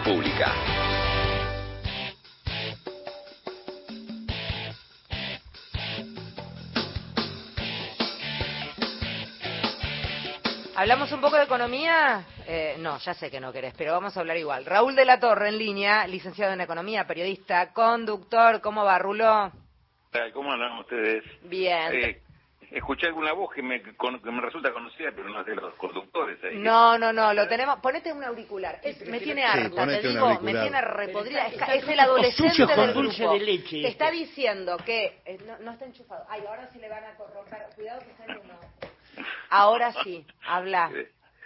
pública. ¿Hablamos un poco de economía? Eh, no, ya sé que no querés, pero vamos a hablar igual. Raúl de la Torre en línea, licenciado en economía, periodista, conductor. ¿Cómo va, Rulo? ¿Cómo andan ustedes? Bien. Eh, escuché alguna voz que me, que me resulta conocida, pero no es de los conductores. Ahí. No, no, no, lo tenemos. Ponete un auricular. Es- me tiene harta, te digo, me tiene repodrida. Es, es el adolescente con del dulce grupo. de leche. Te está diciendo que eh, no, no está enchufado. Ay, ahora sí le van a corromper. Cuidado que está uno. Ahora sí, habla.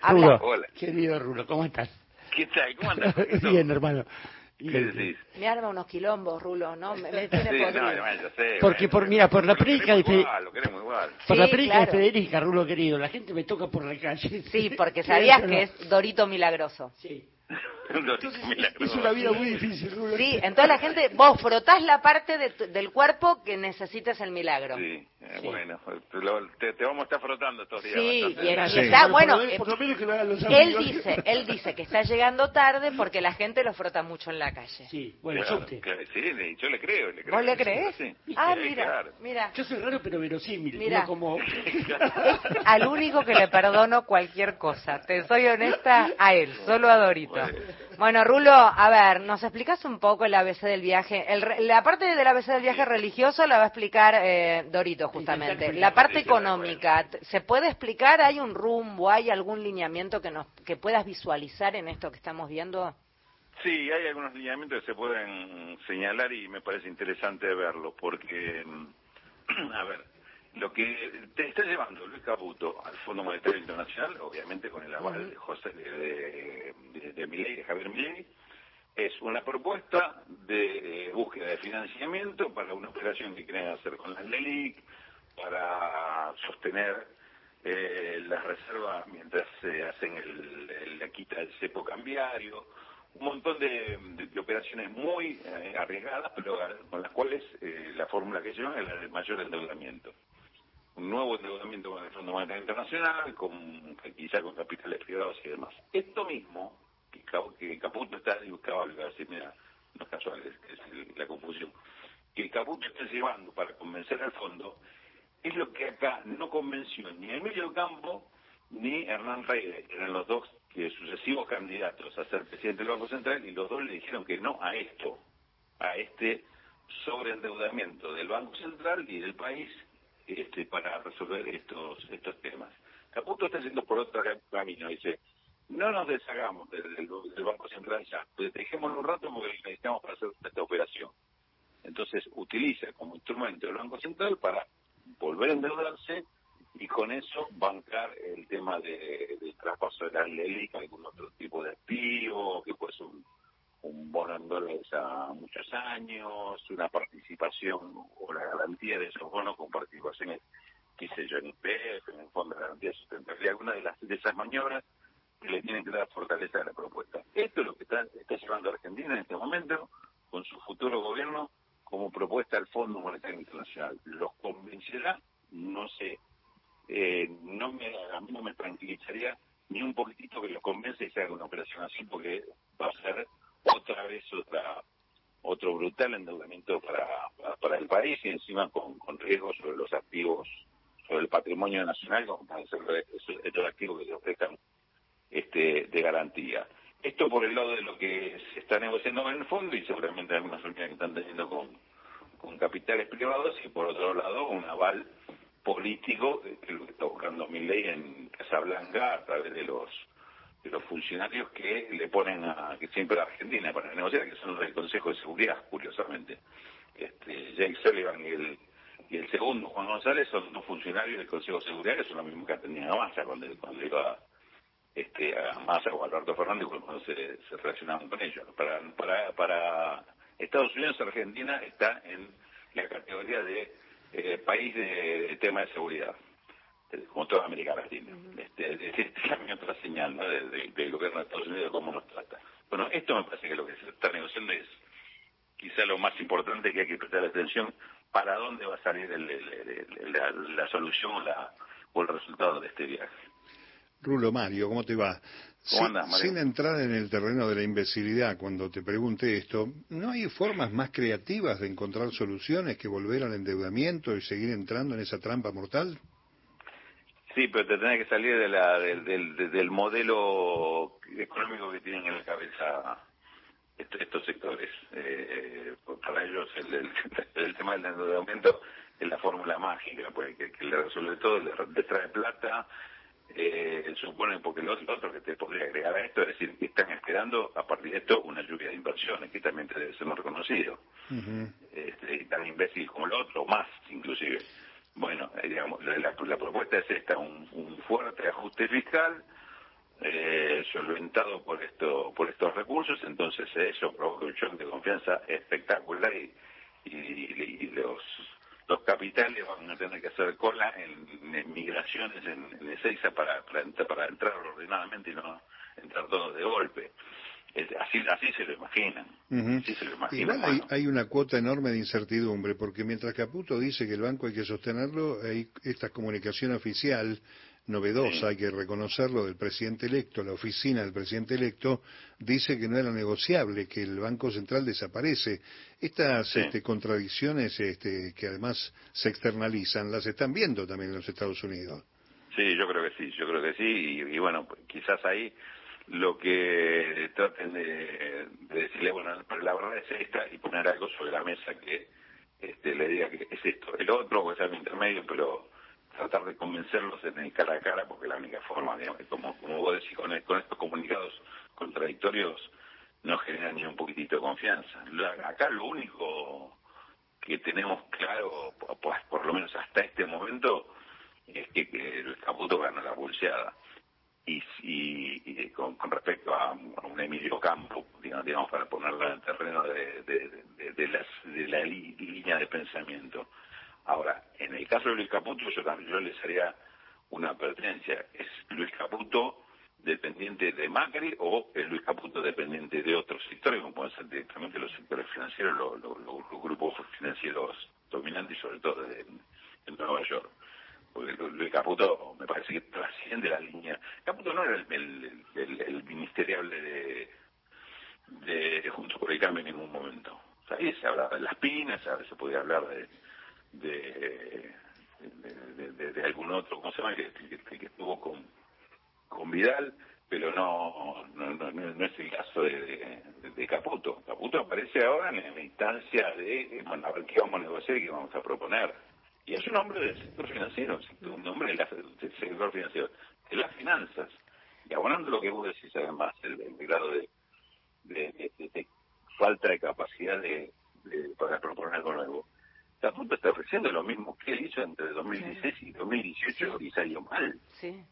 Habla. Rulo, Hola. querido Rulo, ¿cómo estás? ¿Qué tal? ¿Cómo andas? Bien, hermano. ¿Qué decís? Me arma unos quilombos, Rulo, ¿no? Me, me tiene Sí, no, podrido. ya sé. Porque bueno, por- mira, por la predica de Fe- igual, Lo queremos igual. Por Sí, la predica claro. de Federica, Rulo querido, la gente me toca por la calle. Sí, porque sabías que es Dorito Milagroso. Sí. Entonces, Es una vida muy difícil, Rulo. Sí, entonces la gente, vos frotás la parte de del cuerpo que necesites el milagro. Sí, eh, Sí. bueno, te, lo- te- te vamos a estar frotando estos días. Sí, y el- Sí. está, bueno, eh, Él dice, él dice que está llegando tarde porque la gente lo frota mucho en la calle. Sí, bueno, Claro, subte. claro, sí, le- yo le creo. Le creo ¿Vos le crees? sí. Ah, mira, claro. mira. Yo soy raro pero verosímil, Mira. no como... Es al único que le perdono cualquier cosa. Te soy honesta a él, solo a Dorito. Bueno, Rulo, a ver, ¿nos explicas un poco el ABC del viaje? El la parte del ABC del viaje religioso la va a explicar eh, Dorito, justamente. La parte económica, ¿se puede explicar? ¿Hay un rumbo? ¿Hay algún lineamiento que, nos, que puedas visualizar en esto que estamos viendo? Sí, hay algunos lineamientos que se pueden señalar y me parece interesante verlos porque, a ver, lo que te está llevando Luis Caputo al Fondo Monetario Internacional, obviamente con el aval de José de, de, de de Javier Milei, es una propuesta de eh, búsqueda de financiamiento para una operación que quieren hacer con las LELIC, para sostener eh, las reservas mientras se hacen el, el- la quita del cepo cambiario, un montón de, de- de operaciones muy eh, arriesgadas, pero con las cuales eh, la fórmula que llevan es la del mayor endeudamiento. Un nuevo endeudamiento con el Fondo Monetario Internacional, con, quizá con capitales privados y demás. Esto mismo, que, Ca- que Caputo está buscando, iba a decir, mira, no es casual, es, la confusión, que Caputo está llevando para convencer al fondo, es lo que acá no convenció ni Emilio Campo ni Hernán Reyes, que eran los dos que sucesivos candidatos a ser presidente del Banco Central, y los dos le dijeron que no a esto, a este sobreendeudamiento del Banco Central y del país este, para resolver estos estos temas. Caputo está yendo por otro camino, dice, no nos deshagamos del, Banco Central ya, pues dejémoslo un rato porque necesitamos para hacer esta operación. Entonces utiliza como instrumento el Banco Central para volver a endeudarse y con eso bancar el tema de, del traspaso de la ley, algún otro tipo de activo, que puede ser un, un bono en dólares a muchos años, una participación o la garantía de esos bonos con participaciones, qué sé yo, en IPF, en el Fondo de Garantía de Sustentabilidad, alguna de, las, de esas maniobras que le tienen que dar fortaleza a la propuesta. Esto es lo que está, llevando Argentina en este momento con su futuro gobierno como propuesta al Fondo Monetario Internacional. ¿Los convencerá? No sé. Eh, no me, a mí no me tranquilizaría ni un poquitito que los convence y se haga una operación así, porque va a ser otra vez otra otro brutal endeudamiento para, para, para el país y encima con, con riesgos sobre los activos, sobre el patrimonio nacional, como pueden ser estos activos que se ofrezcan este, de garantía. Esto por el lado de lo que se está negociando con el fondo y seguramente algunas reuniones que están teniendo con, con capitales privados y por otro lado un aval político que lo que está buscando Milley en Casablanca a través de los los funcionarios que le ponen a que siempre a Argentina para negociar que son los del Consejo de Seguridad curiosamente este Jake Sullivan y el y el segundo Juan González son dos funcionarios del Consejo de Seguridad que son los mismos que atendían a Massa cuando, cuando iba este, a Massa o Alberto Fernández cuando se, relacionaban con ellos. Para, para, para Estados Unidos, Argentina está en la categoría de eh, país de, tema de seguridad, como toda América Latina. este, es decir, también otra señal ¿no? de- de- del gobierno de Estados Unidos de cómo nos trata. Bueno, esto me parece que lo que se está negociando es quizá lo más importante que hay que prestar atención para dónde va a salir el- el- el- el- la, la solución o, la, o el resultado de este viaje. Rulo Mario, ¿cómo te va? ¿Cómo Mario? sin entrar en el terreno de la imbecilidad, cuando te pregunte esto, ¿no hay formas más creativas de encontrar soluciones que volver al endeudamiento y seguir entrando en esa trampa mortal? Sí, pero te tenés que salir de la, del, del, del modelo económico que tienen en la cabeza est- estos sectores. Eh, para ellos el, el, el tema del endeudamiento es la fórmula mágica, pues, que, que le resuelve todo, le, le trae plata. Eh, supone, porque lo, lo otro que te podría agregar a esto es decir, que están esperando a partir de esto una lluvia de inversiones, que también te debe ser reconocido. Ujú. este, tan imbécil como el otro, más inclusive. Bueno, eh, digamos, la, la- la propuesta es esta, un, un fuerte ajuste fiscal eh, solventado por esto por estos recursos, entonces eso provoca un shock de confianza espectacular y, y- y los los capitales van a tener que hacer cola en, en migraciones en, en para, para entrar ordenadamente y no entrar todos de golpe. Así, así se lo imaginan. Ujú. Así se lo imaginan. Igual hay, bueno. hay una cuota enorme de incertidumbre, porque mientras Caputo dice que el banco hay que sostenerlo, hay esta comunicación oficial novedosa, Sí. hay que reconocerlo, del presidente electo, la oficina del presidente electo, dice que no era negociable, que el Banco Central desaparece. Estas Sí. este, contradicciones este, que además se externalizan, las están viendo también en los Estados Unidos. Sí, yo creo que sí, yo creo que sí, y, y bueno, pues, quizás ahí lo que traten de, de decirle, bueno, pero la verdad es esta, y poner algo sobre la mesa que este, le diga que es esto, el otro, o es algo intermedio, pero tratar de convencerlos en el cara a cara, porque la única forma, digamos, como, como vos decís, con, con estos comunicados contradictorios no genera ni un poquitito de confianza. Lo- Acá lo único que tenemos claro, pues, por lo menos hasta este momento, es que, que el Caputo ganó la pulseada. Y, con, con respecto a, un Emilio Campo, digamos, digamos, para ponerlo en el terreno de, de- de- la línea de pensamiento. Ahora, en el caso de Luis Caputo, yo también yo les haría una advertencia. ¿Es Luis Caputo dependiente de Macri o es Luis Caputo dependiente de otros sectores, como pueden ser directamente los sectores financieros, los, los- los- grupos financieros dominantes, sobre todo en Nueva York? Porque Lu- Luis Caputo me parece que trasciende la línea. Caputo no era el, el, el- de, de Juntos por el Cambio en ningún momento. O sea, ahí se hablaba de las pinas, veces se podía hablar de, de, de, algún otro, ¿cómo se llama? Que, que, estuvo con, con Vidal, pero no, no, no, no- es el caso de, de- Caputo. Caputo aparece ahora en la instancia de, bueno, a ver qué vamos a negociar y qué vamos a proponer. Y es un hombre del sector financiero, un hombre de la- del sector financiero, de las finanzas. Y abonando lo que vos decís, además, el, el grado de, de, de- de- de falta de capacidad de, de para proponer algo nuevo. Caputo está ofreciendo lo mismo que él hizo entre 2016 y 2018 y salió mal. Sí,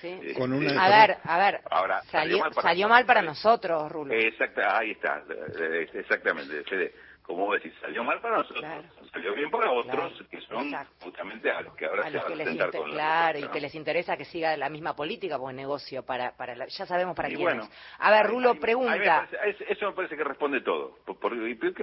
sí. Eh, Con una- eh, A ver, a ver, Ahora, salió, salió mal para salió mal para nosotros. Rulo. Exacta, ahí está, eh, exactamente, Fede. Como vos decís, salió mal para nosotros, Claro. salió bien para otros, Claro, que son exacto. justamente a los que ahora a se van a les sentar con la claro y que les interesa que siga la misma política porque negocio para para la- ya sabemos para Y quién bueno, es a ver Rulo ahí- ahí me pregunta parece- eso me parece que responde todo. ¿Por, por,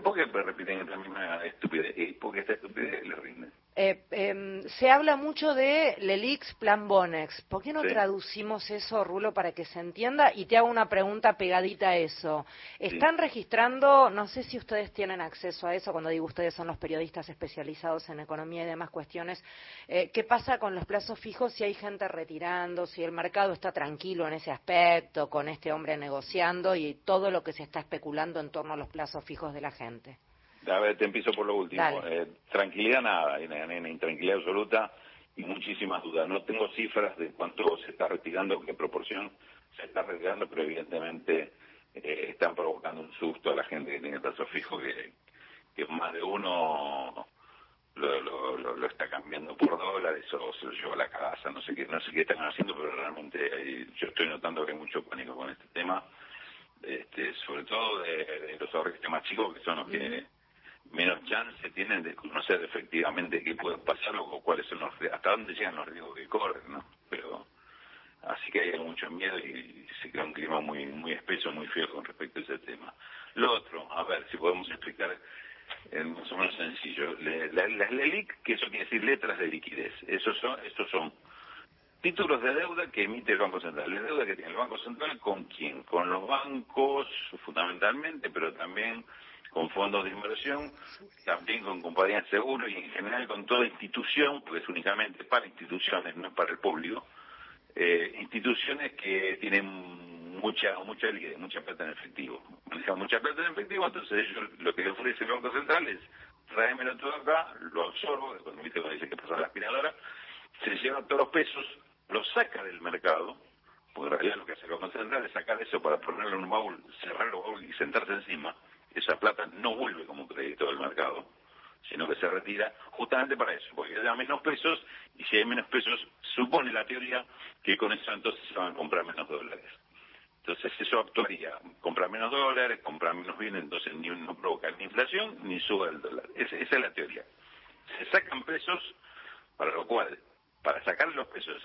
por qué, repiten la misma estupidez? Y porque esta estupidez le rinde. Eh, em, se habla mucho de Lelix Plan Bonex. ¿Por qué no Sí. traducimos eso, Rulo, para que se entienda? Y te hago una pregunta pegadita a eso. ¿Están registrando, no sé si ustedes tienen acceso a eso, cuando digo ustedes son los periodistas especializados en economía y demás cuestiones, eh, ¿qué pasa con los plazos fijos si hay gente retirando, si el mercado está tranquilo en ese aspecto, con este hombre negociando y todo lo que se está especulando en torno a los plazos fijos de la gente? A ver, te empiezo por lo último. Eh, tranquilidad nada, una intranquilidad absoluta y muchísimas dudas. No tengo cifras de cuánto se está retirando, qué proporción se está retirando, pero evidentemente eh, están provocando un susto a la gente que tiene el plazo fijo, que, que más de uno lo, lo, lo- lo está cambiando por dólares o se lo lleva a la casa, no sé qué, no sé qué están haciendo, pero realmente hay- yo estoy notando que hay mucho pánico con este tema, este, sobre todo de, de los ahorristas más chicos, que son los que menos chance tienen de conocer efectivamente qué puede pasar o cuáles son los hasta dónde llegan los riesgos que corren, ¿no? Pero así que hay mucho miedo y se crea un clima muy muy espeso, muy feo con respecto a ese tema. Lo otro, a ver si podemos explicar en más o menos sencillo. La- Las LELIC, que eso quiere decir letras de liquidez, esos son, estos son títulos de deuda que emite el Banco Central. La deuda que tiene el Banco Central con quién? Con los bancos fundamentalmente, pero también con fondos de inversión, también con compañías de seguro y en general con toda institución, porque es únicamente para instituciones, no es para el público, eh, instituciones que tienen mucha mucha mucha plata en efectivo. Manejan mucha plata en efectivo, entonces ellos lo que ofrece el Banco Central es tráemelo todo acá, lo absorbo, cuando viste cuando dice que pasa la aspiradora, se lleva todos los pesos, lo saca del mercado, porque en realidad lo que hace el Banco Central es sacar eso para ponerlo en un baúl, cerrarlo el baúl y sentarse encima, esa plata no vuelve como crédito del mercado, sino que se retira justamente para eso, porque da menos pesos y si hay menos pesos, supone la teoría que con eso entonces se van a comprar menos dólares. Entonces eso actuaría, comprar menos dólares, comprar menos bienes, entonces ni, no provoca ni inflación ni sube el dólar. esa es la teoría. Se sacan pesos, para lo cual para sacar los pesos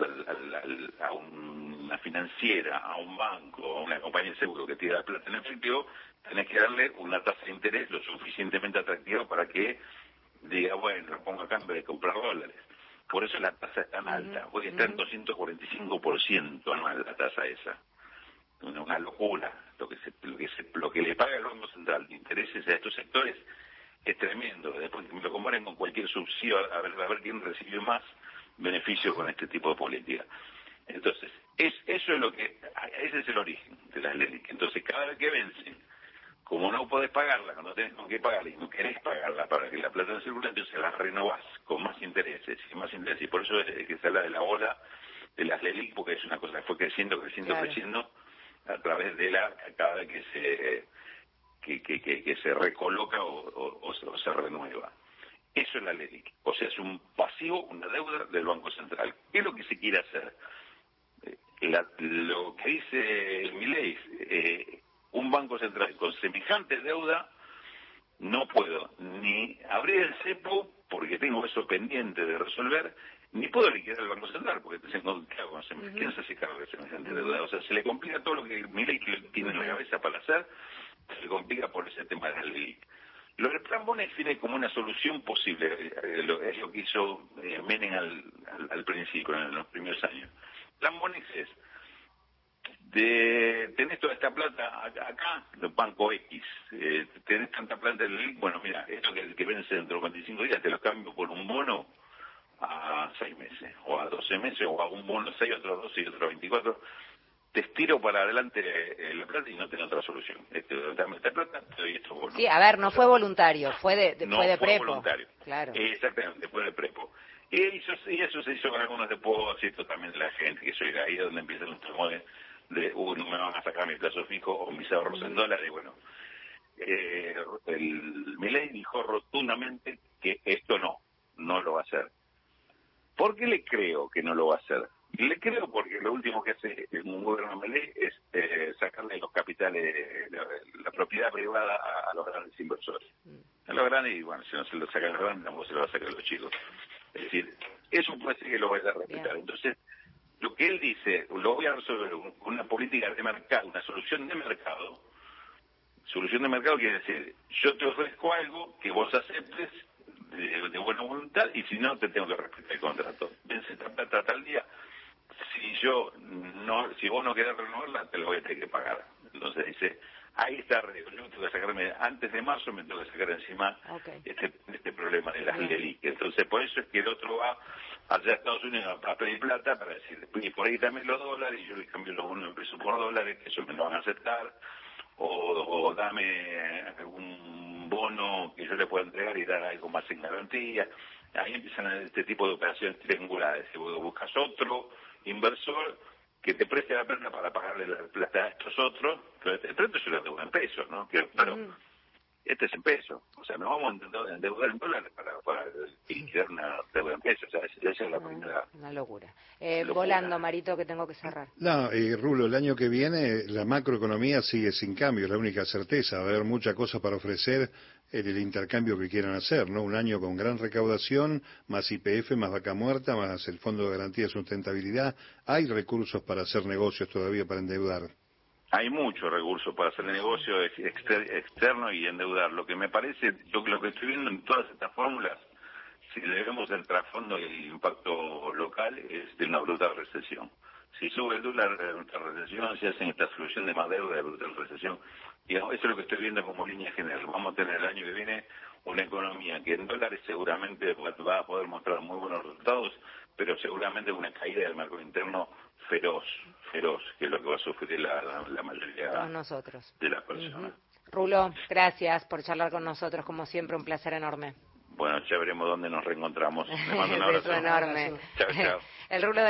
a una financiera, a un banco, a una compañía de seguro que tira la plata en efectivo, tenés que darle una tasa de interés lo suficientemente atractiva para que diga, bueno, lo pongo acá en vez de comprar dólares. Por eso la tasa es tan alta. Hoy está en 245% anual la tasa esa. Una, locura. Lo que, se, lo, que lo que le paga el Banco Central de intereses a estos sectores es tremendo. Después me lo comparen con cualquier subsidio, a ver, a ver quién recibe más beneficio con este tipo de política. Entonces, es, eso es lo que, ese es el origen de las leyes. Entonces, cada vez que vencen, como no podés pagarla, no tenés con qué pagarla y no querés pagarla para que la plata no circule, entonces la renovás con más intereses y más intereses. Y por eso es que se habla de la ola de las LELIC, porque es una cosa que fue creciendo, creciendo, creciendo a través de la, cada vez que se, que, que, que, se recoloca o, o se renueva. Eso es la ley. O sea, es un pasivo, una deuda del Banco Central. ¿Qué es lo que se quiere hacer? Eh, lo que dice mi ley, eh, un Banco Central con semejante deuda, no puedo ni abrir el cepo porque tengo eso pendiente de resolver, ni puedo liquidar el Banco Central porque te con ¿quién se hace cargo de semejante deuda? O sea, se le complica todo lo que mi ley tiene en la cabeza para hacer, se le complica por ese tema de la ley. Lo del plan Bonex viene como una solución posible, eh, es lo que hizo eh, Menem al, principio, en los primeros años. Plan Bonex es, de, tenés toda esta plata acá, Banco X, eh, tenés tanta plata en el bueno, mira, esto que, que vence dentro de 45 días, te lo cambio por un bono a 6 meses, o a 12 meses, o a un bono 6, otro 12 y otro 24 te estiro para adelante eh, la plata y no tengo otra solución. Este, dame esta plata, te doy esto bono. Sí, a ver, no fue voluntario, fue de, no fue de fue voluntario. Claro. exactamente, fue de prepo. Y eso, y eso se hizo con algunos depósitos también de la gente, que soy ahí donde empieza un temor de, uh, no me van a sacar mi plazo fijo o mis ahorros en dólares, bueno. Eh, el Milei dijo rotundamente que esto no, no lo va a hacer. ¿Por qué le creo que no lo va a hacer? Le creo porque lo último que hace un gobierno Melé es eh, sacarle los capitales, la, propiedad privada a, los grandes inversores. A los grandes, y bueno, si no se lo sacan los grandes, tampoco se lo va a sacar a los chicos. Es decir, eso puede ser que lo vaya a respetar. Entonces, lo que él dice, lo voy a resolver con una política de mercado, una solución de mercado. Solución de mercado quiere decir, yo te ofrezco algo que vos aceptes de, de buena voluntad y si no, te tengo que respetar el contrato. Vence esta plata tal día si yo no, si vos no querés renovarla, te lo voy a tener que pagar. Entonces dice, ahí está, yo tengo que sacarme, antes de marzo me tengo que sacar encima este, este problema de las LELIC. Entonces por eso es que el otro va allá a Estados Unidos a pedir plata para decir, y por ahí también los dólares, y yo le cambio los unos pesos por dólares, que eso me lo van a aceptar, o, dame un bono que yo le pueda entregar y dar algo más en garantía. Ahí empiezan este tipo de operaciones triangulares. Si vos buscas otro, inversor que te preste la plata para pagarle la plata a estos otros, pero el precio se lo deuda en pesos, ¿no? Que, claro, este es en pesos. O sea, nos vamos a endeudar en dólares para, para liquidar una deuda en pesos. O sea, esa es la primera. Una locura. Eh, Volando, Marito, que tengo que cerrar. No, y Rulo, el año que viene la macroeconomía sigue sin cambio, es la única certeza. Va a haber mucha cosa para ofrecer en el intercambio que quieran hacer, ¿no? Un año con gran recaudación, más IPF, más vaca muerta, más el Fondo de Garantía de Sustentabilidad. Hay recursos para hacer negocios todavía, para endeudar. Hay muchos recursos para hacer negocio externo y endeudar. Lo que me parece, yo lo que estoy viendo en todas estas fórmulas, si le vemos el trasfondo y el impacto local, es de una brutal recesión. Si sube el dólar, la brutal recesión, se hace esta solución de más deuda de brutal recesión. Y eso es lo que estoy viendo como línea general. Vamos a tener el año que viene una economía que en dólares seguramente va a poder mostrar muy buenos resultados, pero seguramente una caída del mercado interno feroz, feroz, que es lo que va a sufrir la, la, mayoría nosotros. de las personas. Rulo, gracias por charlar con nosotros, como siempre, un placer enorme. Bueno, ya veremos dónde nos reencontramos. Le mando un abrazo. enorme. Chao, chao. El Rulo de